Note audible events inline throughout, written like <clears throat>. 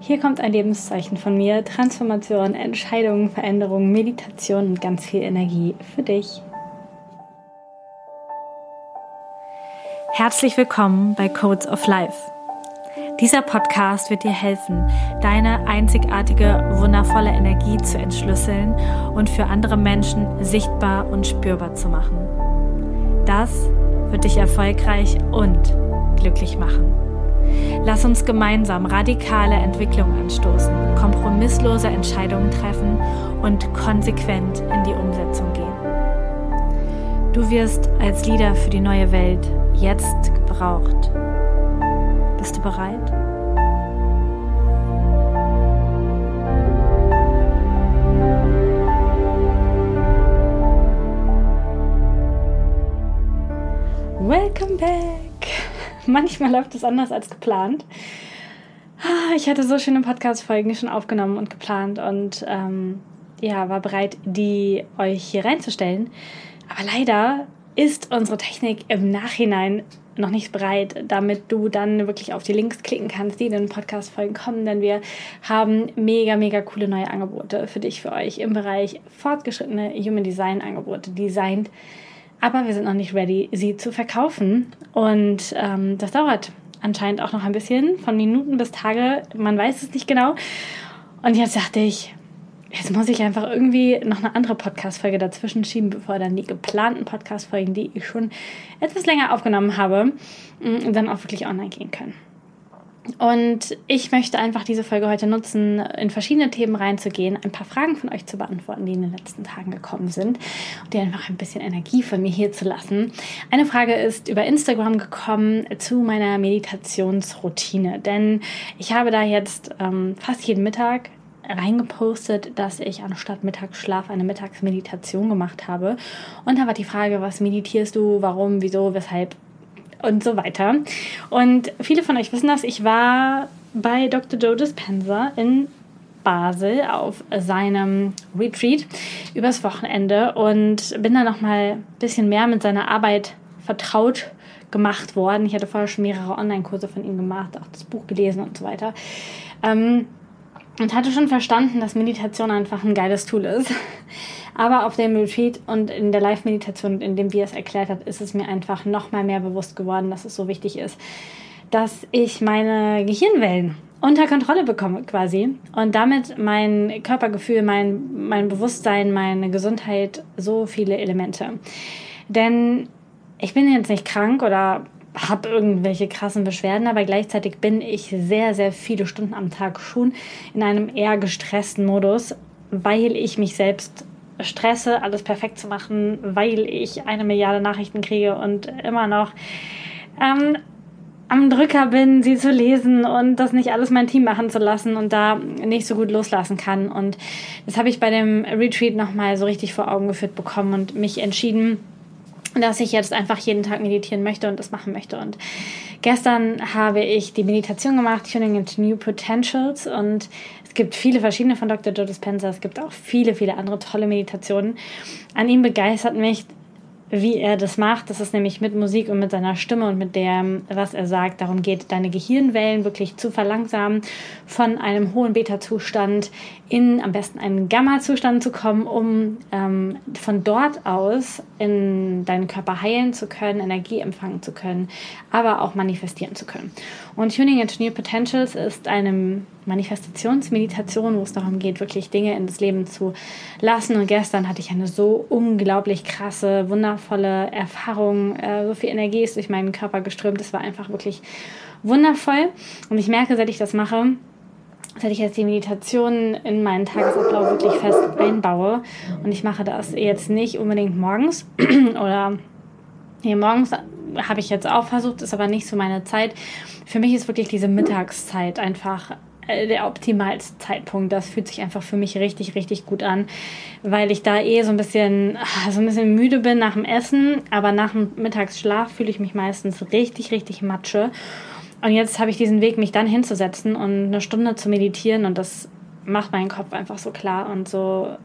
Hier kommt ein Lebenszeichen von mir, Transformation, Entscheidungen, Veränderungen, Meditation und ganz viel Energie für dich. Herzlich willkommen bei Codes of Life. Dieser Podcast wird dir helfen, deine einzigartige, wundervolle Energie zu entschlüsseln und für andere Menschen sichtbar und spürbar zu machen. Das wird dich erfolgreich und glücklich machen. Lass uns gemeinsam radikale Entwicklung anstoßen, kompromisslose Entscheidungen treffen und konsequent in die Umsetzung gehen. Du wirst als Leader für die neue Welt jetzt gebraucht. Bist du bereit? Welcome back! <laughs> Manchmal läuft es anders als geplant. Ah, ich hatte so schöne Podcast-Folgen schon aufgenommen und geplant und ähm, ja, war bereit, die euch hier reinzustellen. Aber leider ist unsere Technik im Nachhinein noch nicht bereit, damit du dann wirklich auf die Links klicken kannst, die in den Podcast-Folgen kommen, denn wir haben mega, mega coole neue Angebote für dich, für euch im Bereich fortgeschrittene Human Design Angebote, designt aber wir sind noch nicht ready, sie zu verkaufen. Und ähm, das dauert anscheinend auch noch ein bisschen, von Minuten bis Tage. Man weiß es nicht genau. Und jetzt dachte ich, jetzt muss ich einfach irgendwie noch eine andere Podcast-Folge dazwischen schieben, bevor dann die geplanten Podcast-Folgen, die ich schon etwas länger aufgenommen habe, mm, dann auch wirklich online gehen können. Und ich möchte einfach diese Folge heute nutzen, in verschiedene Themen reinzugehen, ein paar Fragen von euch zu beantworten, die in den letzten Tagen gekommen sind und die einfach ein bisschen Energie von mir hier zu lassen. Eine Frage ist über Instagram gekommen zu meiner Meditationsroutine, denn ich habe da jetzt ähm, fast jeden Mittag reingepostet, dass ich anstatt Mittagsschlaf eine Mittagsmeditation gemacht habe. Und da war die Frage, was meditierst du, warum, wieso, weshalb und so weiter. Und viele von euch wissen das, ich war bei Dr. Joe Dispenza in Basel auf seinem Retreat übers Wochenende und bin da nochmal ein bisschen mehr mit seiner Arbeit vertraut gemacht worden. Ich hatte vorher schon mehrere Online-Kurse von ihm gemacht, auch das Buch gelesen und so weiter. Ähm, und hatte schon verstanden, dass Meditation einfach ein geiles Tool ist. Aber auf dem Retreat und in der Live-Meditation, in dem wir es erklärt hat, ist es mir einfach noch mal mehr bewusst geworden, dass es so wichtig ist, dass ich meine Gehirnwellen unter Kontrolle bekomme quasi und damit mein Körpergefühl, mein, mein Bewusstsein, meine Gesundheit, so viele Elemente. Denn ich bin jetzt nicht krank oder habe irgendwelche krassen Beschwerden, aber gleichzeitig bin ich sehr, sehr viele Stunden am Tag schon in einem eher gestressten Modus, weil ich mich selbst stresse, alles perfekt zu machen, weil ich eine Milliarde Nachrichten kriege und immer noch ähm, am Drücker bin, sie zu lesen und das nicht alles mein Team machen zu lassen und da nicht so gut loslassen kann. Und das habe ich bei dem Retreat nochmal so richtig vor Augen geführt bekommen und mich entschieden, dass ich jetzt einfach jeden Tag meditieren möchte und das machen möchte. Und gestern habe ich die Meditation gemacht, Tuning into New Potentials. Und gibt viele verschiedene von Dr. Joe Dispenza. Es gibt auch viele, viele andere tolle Meditationen. An ihm begeistert mich wie er das macht. Das ist nämlich mit Musik und mit seiner Stimme und mit dem, was er sagt, darum geht, deine Gehirnwellen wirklich zu verlangsamen, von einem hohen Beta-Zustand in am besten einen Gamma-Zustand zu kommen, um ähm, von dort aus in deinen Körper heilen zu können, Energie empfangen zu können, aber auch manifestieren zu können. Und Tuning New Potentials ist eine Manifestationsmeditation, wo es darum geht, wirklich Dinge in das Leben zu lassen. Und gestern hatte ich eine so unglaublich krasse, wundervolle Erfahrung. Äh, so viel Energie ist durch meinen Körper geströmt. Es war einfach wirklich wundervoll. Und ich merke, seit ich das mache, seit ich jetzt die Meditation in meinen Tagesablauf wirklich fest einbaue und ich mache das jetzt nicht unbedingt morgens <clears throat> oder hier morgens habe ich jetzt auch versucht, ist aber nicht so meine Zeit. Für mich ist wirklich diese Mittagszeit einfach der optimalste Zeitpunkt. Das fühlt sich einfach für mich richtig, richtig gut an, weil ich da eh so ein bisschen, ah, so ein bisschen müde bin nach dem Essen, aber nach dem Mittagsschlaf fühle ich mich meistens richtig, richtig matsche. Und jetzt habe ich diesen Weg, mich dann hinzusetzen und eine Stunde zu meditieren und das macht meinen Kopf einfach so klar und so,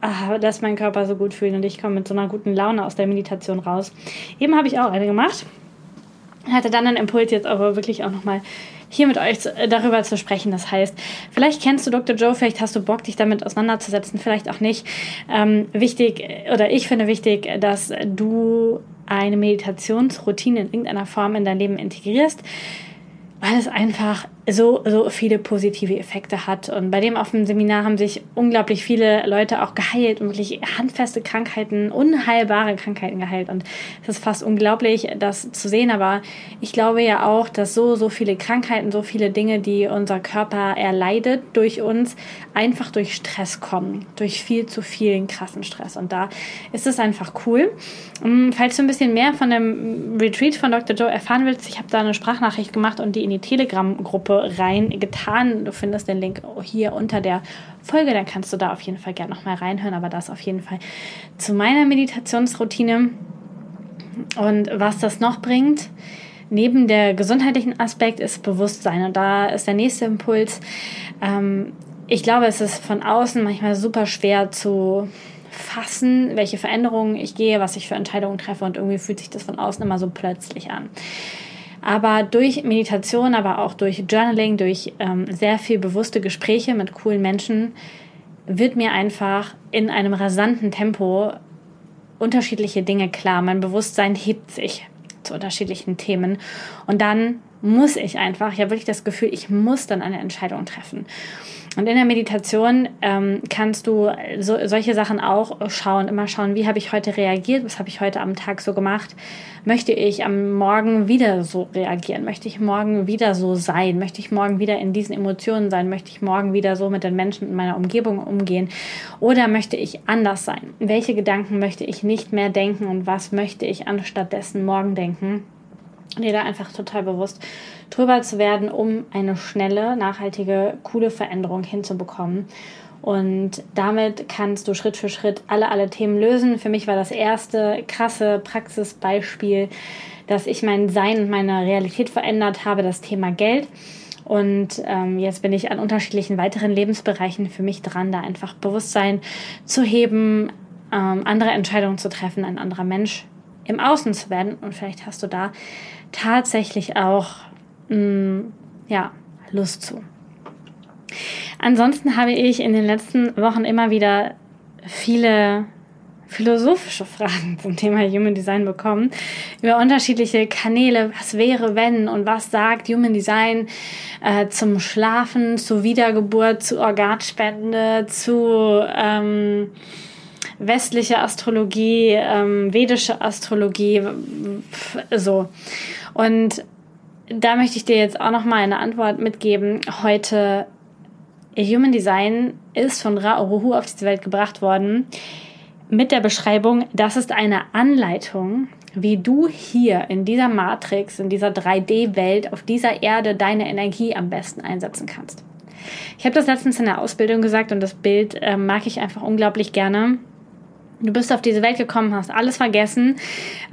ah, lässt meinen Körper so gut fühlen und ich komme mit so einer guten Laune aus der Meditation raus. Eben habe ich auch eine gemacht hatte dann einen Impuls jetzt aber wirklich auch nochmal hier mit euch äh, darüber zu sprechen. Das heißt, vielleicht kennst du Dr. Joe, vielleicht hast du Bock, dich damit auseinanderzusetzen, vielleicht auch nicht. Ähm, wichtig, oder ich finde wichtig, dass du eine Meditationsroutine in irgendeiner Form in dein Leben integrierst, weil es einfach so, so viele positive Effekte hat. Und bei dem auf dem Seminar haben sich unglaublich viele Leute auch geheilt und wirklich handfeste Krankheiten, unheilbare Krankheiten geheilt. Und es ist fast unglaublich, das zu sehen. Aber ich glaube ja auch, dass so, so viele Krankheiten, so viele Dinge, die unser Körper erleidet durch uns, einfach durch Stress kommen. Durch viel zu vielen krassen Stress. Und da ist es einfach cool. Mm, falls du ein bisschen mehr von dem Retreat von Dr. Joe erfahren willst, ich habe da eine Sprachnachricht gemacht und die in die Telegram-Gruppe Gruppe reingetan. Du findest den Link hier unter der Folge, dann kannst du da auf jeden Fall gerne nochmal reinhören, aber das auf jeden Fall zu meiner Meditationsroutine. Und was das noch bringt, neben der gesundheitlichen Aspekt ist Bewusstsein. Und da ist der nächste Impuls. Ähm, ich glaube, es ist von außen manchmal super schwer zu fassen, welche Veränderungen ich gehe, was ich für Entscheidungen treffe und irgendwie fühlt sich das von außen immer so plötzlich an. Aber durch Meditation, aber auch durch Journaling, durch ähm, sehr viel bewusste Gespräche mit coolen Menschen wird mir einfach in einem rasanten Tempo unterschiedliche Dinge klar. Mein Bewusstsein hebt sich zu unterschiedlichen Themen. Und dann muss ich einfach, ich habe wirklich das Gefühl, ich muss dann eine Entscheidung treffen. Und in der Meditation ähm, kannst du so, solche Sachen auch schauen, immer schauen, wie habe ich heute reagiert, was habe ich heute am Tag so gemacht. Möchte ich am Morgen wieder so reagieren? Möchte ich morgen wieder so sein? Möchte ich morgen wieder in diesen Emotionen sein? Möchte ich morgen wieder so mit den Menschen in meiner Umgebung umgehen? Oder möchte ich anders sein? Welche Gedanken möchte ich nicht mehr denken und was möchte ich anstattdessen morgen denken? Dir da einfach total bewusst drüber zu werden, um eine schnelle, nachhaltige, coole Veränderung hinzubekommen. Und damit kannst du Schritt für Schritt alle, alle Themen lösen. Für mich war das erste krasse Praxisbeispiel, dass ich mein Sein und meine Realität verändert habe, das Thema Geld. Und ähm, jetzt bin ich an unterschiedlichen weiteren Lebensbereichen für mich dran, da einfach Bewusstsein zu heben, ähm, andere Entscheidungen zu treffen, ein anderer Mensch im Außen zu werden. Und vielleicht hast du da tatsächlich auch mh, mm, ja, Lust zu. Ansonsten habe ich in den letzten Wochen immer wieder viele philosophische Fragen <laughs> zum Thema Human Design bekommen, über unterschiedliche Kanäle, was wäre wenn und was sagt Human Design äh, zum Schlafen, zur Wiedergeburt, zu Organspende, zu ähm, westlicher Astrologie, ähm, vedische Astrologie, so. Und da möchte ich dir jetzt auch noch mal eine Antwort mitgeben. Heute Human Design ist von Ra Uruhu auf diese Welt gebracht worden mit der Beschreibung, das ist eine Anleitung, wie du hier in dieser Matrix, in dieser 3D-Welt, auf dieser Erde deine Energie am besten einsetzen kannst. Ich habe das letztens in der Ausbildung gesagt und das Bild äh, mag ich einfach unglaublich gerne. Du bist auf diese Welt gekommen, hast alles vergessen.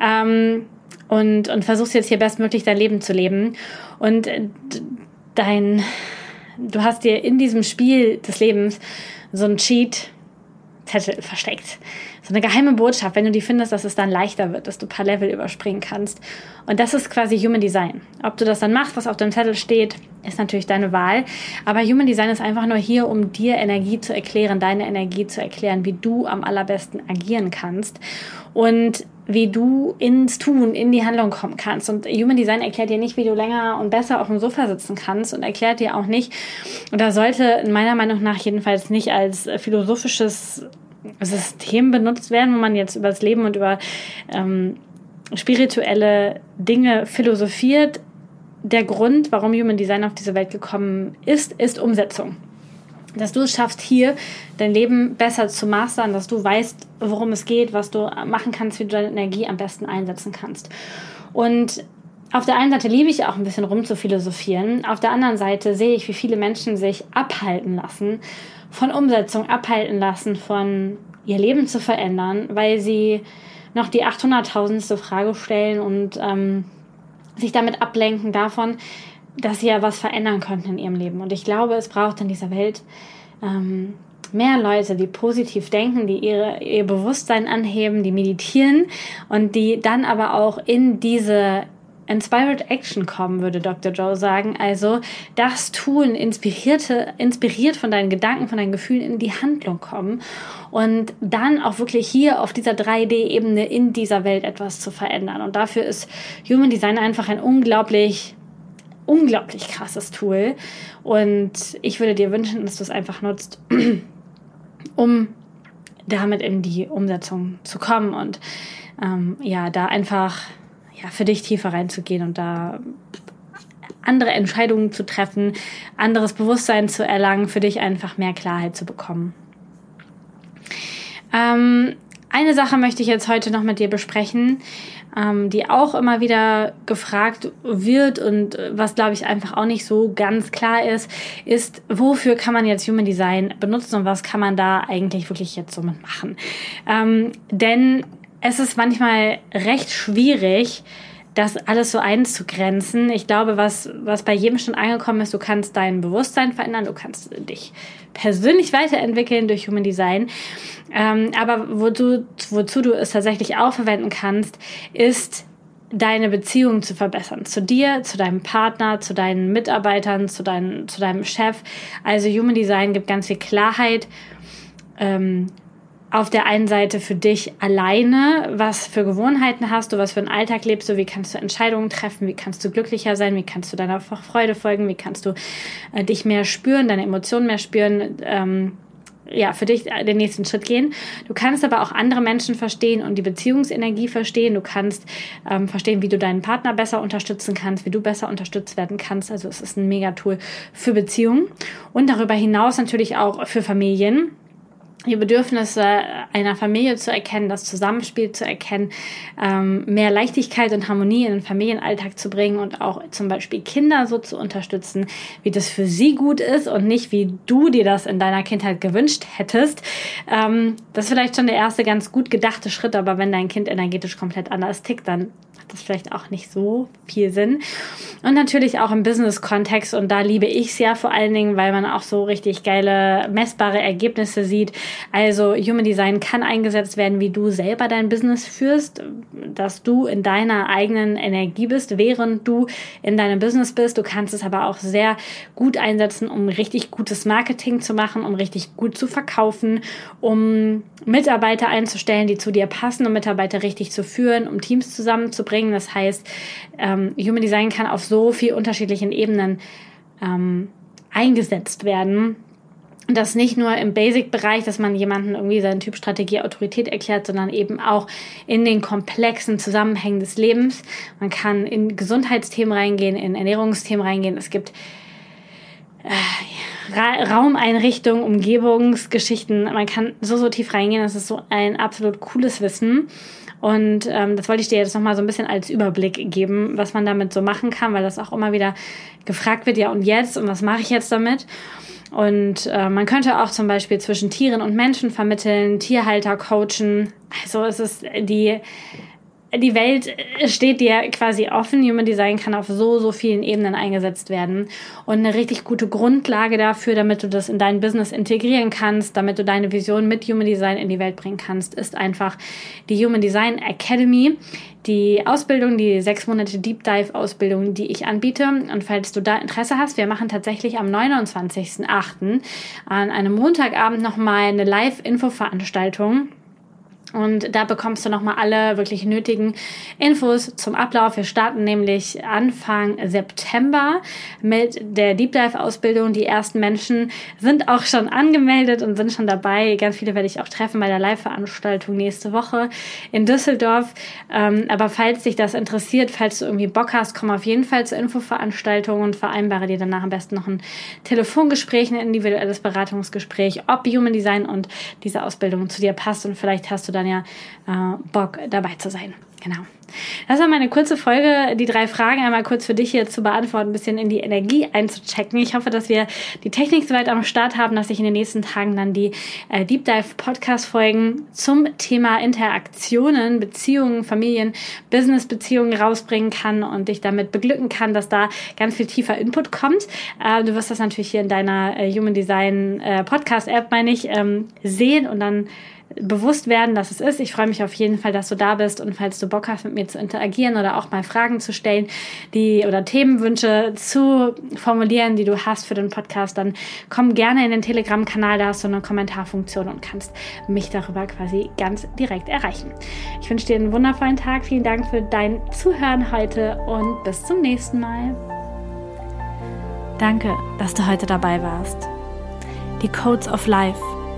Ähm, und, und versuchst jetzt hier bestmöglich dein Leben zu leben. Und dein, du hast dir in diesem Spiel des Lebens so ein Cheat-Zettel versteckt. So eine geheime Botschaft, wenn du die findest, dass es dann leichter wird, dass du ein paar Level überspringen kannst. Und das ist quasi Human Design. Ob du das dann machst, was auf dem Zettel steht, ist natürlich deine Wahl. Aber Human Design ist einfach nur hier, um dir Energie zu erklären, deine Energie zu erklären, wie du am allerbesten agieren kannst. Und wie du ins Tun, in die Handlung kommen kannst. Und Human Design erklärt dir nicht, wie du länger und besser auf dem Sofa sitzen kannst und erklärt dir auch nicht, oder sollte meiner Meinung nach jedenfalls nicht als philosophisches System benutzt werden, wo man jetzt über das Leben und über ähm, spirituelle Dinge philosophiert. Der Grund, warum Human Design auf diese Welt gekommen ist, ist Umsetzung dass du es schaffst, hier dein Leben besser zu mastern, dass du weißt, worum es geht, was du machen kannst, wie du deine Energie am besten einsetzen kannst. Und auf der einen Seite liebe ich auch ein bisschen rum zu philosophieren. Auf der anderen Seite sehe ich, wie viele Menschen sich abhalten lassen von Umsetzung, abhalten lassen von ihr Leben zu verändern, weil sie noch die 800.000. Frage stellen und ähm, sich damit ablenken davon, dass sie ja was verändern könnten in ihrem Leben. Und ich glaube, es braucht in dieser Welt ähm, mehr Leute, die positiv denken, die ihre, ihr Bewusstsein anheben, die meditieren und die dann aber auch in diese Inspired Action kommen, würde Dr. Joe sagen. Also das Tun, inspirierte, inspiriert von deinen Gedanken, von deinen Gefühlen in die Handlung kommen und dann auch wirklich hier auf dieser 3D-Ebene in dieser Welt etwas zu verändern. Und dafür ist Human Design einfach ein unglaublich unglaublich krasses Tool. Und ich würde dir wünschen, dass du es einfach nutzt, <clears throat> um damit in die Umsetzung zu kommen und ähm, ja, da einfach ja, für dich tiefer reinzugehen und da andere Entscheidungen zu treffen, anderes Bewusstsein zu erlangen, für dich einfach mehr Klarheit zu bekommen. Ähm, eine Sache möchte ich jetzt heute noch mit dir besprechen, ähm, die auch immer wieder gefragt wird und was, glaube ich, einfach auch nicht so ganz klar ist, ist, wofür kann man jetzt Human Design benutzen und was kann man da eigentlich wirklich jetzt so mitmachen? Ähm, denn es ist manchmal recht schwierig, das alles so einzugrenzen. Ich glaube, was, was bei jedem schon angekommen ist, du kannst dein Bewusstsein verändern, du kannst dich persönlich weiterentwickeln durch Human Design. Ähm, aber wozu, wozu du es tatsächlich auch verwenden kannst, ist deine Beziehung zu verbessern. Zu dir, zu deinem Partner, zu deinen Mitarbeitern, zu, dein, zu deinem Chef. Also Human Design gibt ganz viel Klarheit ähm, auf der einen Seite für dich alleine, was für Gewohnheiten hast du, was für einen Alltag lebst du, wie kannst du Entscheidungen treffen, wie kannst du glücklicher sein, wie kannst du deiner Freude folgen, wie kannst du äh, dich mehr spüren, deine Emotionen mehr spüren, ähm, ja, für dich den nächsten Schritt gehen. Du kannst aber auch andere Menschen verstehen und die Beziehungsenergie verstehen. Du kannst ähm, verstehen, wie du deinen Partner besser unterstützen kannst, wie du besser unterstützt werden kannst. Also es ist ein Mega-Tool für Beziehungen und darüber hinaus natürlich auch für Familien die Bedürfnisse einer Familie zu erkennen, das Zusammenspiel zu erkennen, ähm, mehr Leichtigkeit und Harmonie in den Familienalltag zu bringen und auch zum Beispiel Kinder so zu unterstützen, wie das für sie gut ist und nicht wie du dir das in deiner Kindheit gewünscht hättest. Ähm, das ist vielleicht schon der erste ganz gut gedachte Schritt, aber wenn dein Kind energetisch komplett anders tickt, dann das vielleicht auch nicht so viel Sinn. Und natürlich auch im Business-Kontext und da liebe ich es ja vor allen Dingen, weil man auch so richtig geile, messbare Ergebnisse sieht. Also Human Design kann eingesetzt werden, wie du selber dein Business führst, dass du in deiner eigenen Energie bist, während du in deinem Business bist. Du kannst es aber auch sehr gut einsetzen, um richtig gutes Marketing zu machen, um richtig gut zu verkaufen, um Mitarbeiter einzustellen, die zu dir passen, um Mitarbeiter richtig zu führen, um Teams zusammenzubringen. Das heißt, ähm, Human Design kann auf so vielen unterschiedlichen Ebenen ähm, eingesetzt werden das nicht nur im Basic-Bereich, dass man jemanden irgendwie seinen Typ Strategie Autorität erklärt, sondern eben auch in den komplexen Zusammenhängen des Lebens. Man kann in Gesundheitsthemen reingehen, in Ernährungsthemen reingehen. Es gibt äh, Ra Raumeinrichtungen, Umgebungsgeschichten. Man kann so, so tief reingehen. Das ist so ein absolut cooles Wissen. Und ähm, das wollte ich dir jetzt nochmal so ein bisschen als Überblick geben, was man damit so machen kann, weil das auch immer wieder gefragt wird, ja und jetzt und was mache ich jetzt damit? Und äh, man könnte auch zum Beispiel zwischen Tieren und Menschen vermitteln, Tierhalter coachen. Also es ist die die Welt steht dir quasi offen. Human Design kann auf so, so vielen Ebenen eingesetzt werden. Und eine richtig gute Grundlage dafür, damit du das in dein Business integrieren kannst, damit du deine Vision mit Human Design in die Welt bringen kannst, ist einfach die Human Design Academy. Die Ausbildung, die sechs Monate Deep Dive Ausbildung, die ich anbiete. Und falls du da Interesse hast, wir machen tatsächlich am 29.08. an einem Montagabend nochmal eine Live-Info-Veranstaltung und da bekommst du nochmal alle wirklich nötigen Infos zum Ablauf. Wir starten nämlich Anfang September mit der Deep Dive Ausbildung. Die ersten Menschen sind auch schon angemeldet und sind schon dabei. Ganz viele werde ich auch treffen bei der Live-Veranstaltung nächste Woche in Düsseldorf. Ähm, aber falls dich das interessiert, falls du irgendwie Bock hast, komm auf jeden Fall zur Infoveranstaltung und vereinbare dir danach am besten noch ein Telefongespräch, ein individuelles Beratungsgespräch, ob Human Design und diese Ausbildung zu dir passt und vielleicht hast du da dann ja äh, Bock dabei zu sein. Genau. Das war meine kurze Folge, die drei Fragen einmal kurz für dich hier zu beantworten, ein bisschen in die Energie einzuchecken. Ich hoffe, dass wir die Technik soweit am Start haben, dass ich in den nächsten Tagen dann die äh, Deep Dive Podcast Folgen zum Thema Interaktionen, Beziehungen, Familien, Business Beziehungen rausbringen kann und dich damit beglücken kann, dass da ganz viel tiefer Input kommt. Äh, du wirst das natürlich hier in deiner äh, Human Design äh, Podcast App, meine ich, ähm, sehen und dann bewusst werden, dass es ist. Ich freue mich auf jeden Fall, dass du da bist und falls du Bock hast, mit mir zu interagieren oder auch mal Fragen zu stellen, die oder Themenwünsche zu formulieren, die du hast für den Podcast, dann komm gerne in den Telegram-Kanal, da hast du eine Kommentarfunktion und kannst mich darüber quasi ganz direkt erreichen. Ich wünsche dir einen wundervollen Tag. Vielen Dank für dein Zuhören heute und bis zum nächsten Mal. Danke, dass du heute dabei warst. Die Codes of Life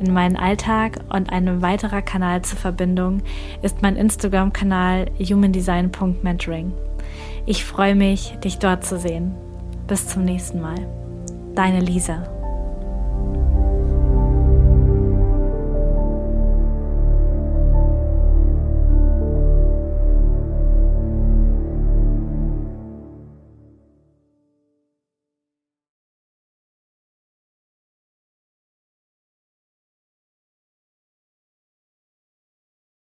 in meinen Alltag und ein weiterer Kanal zur Verbindung ist mein Instagram-Kanal humandesign.mentoring. Ich freue mich, dich dort zu sehen. Bis zum nächsten Mal. Deine Lisa.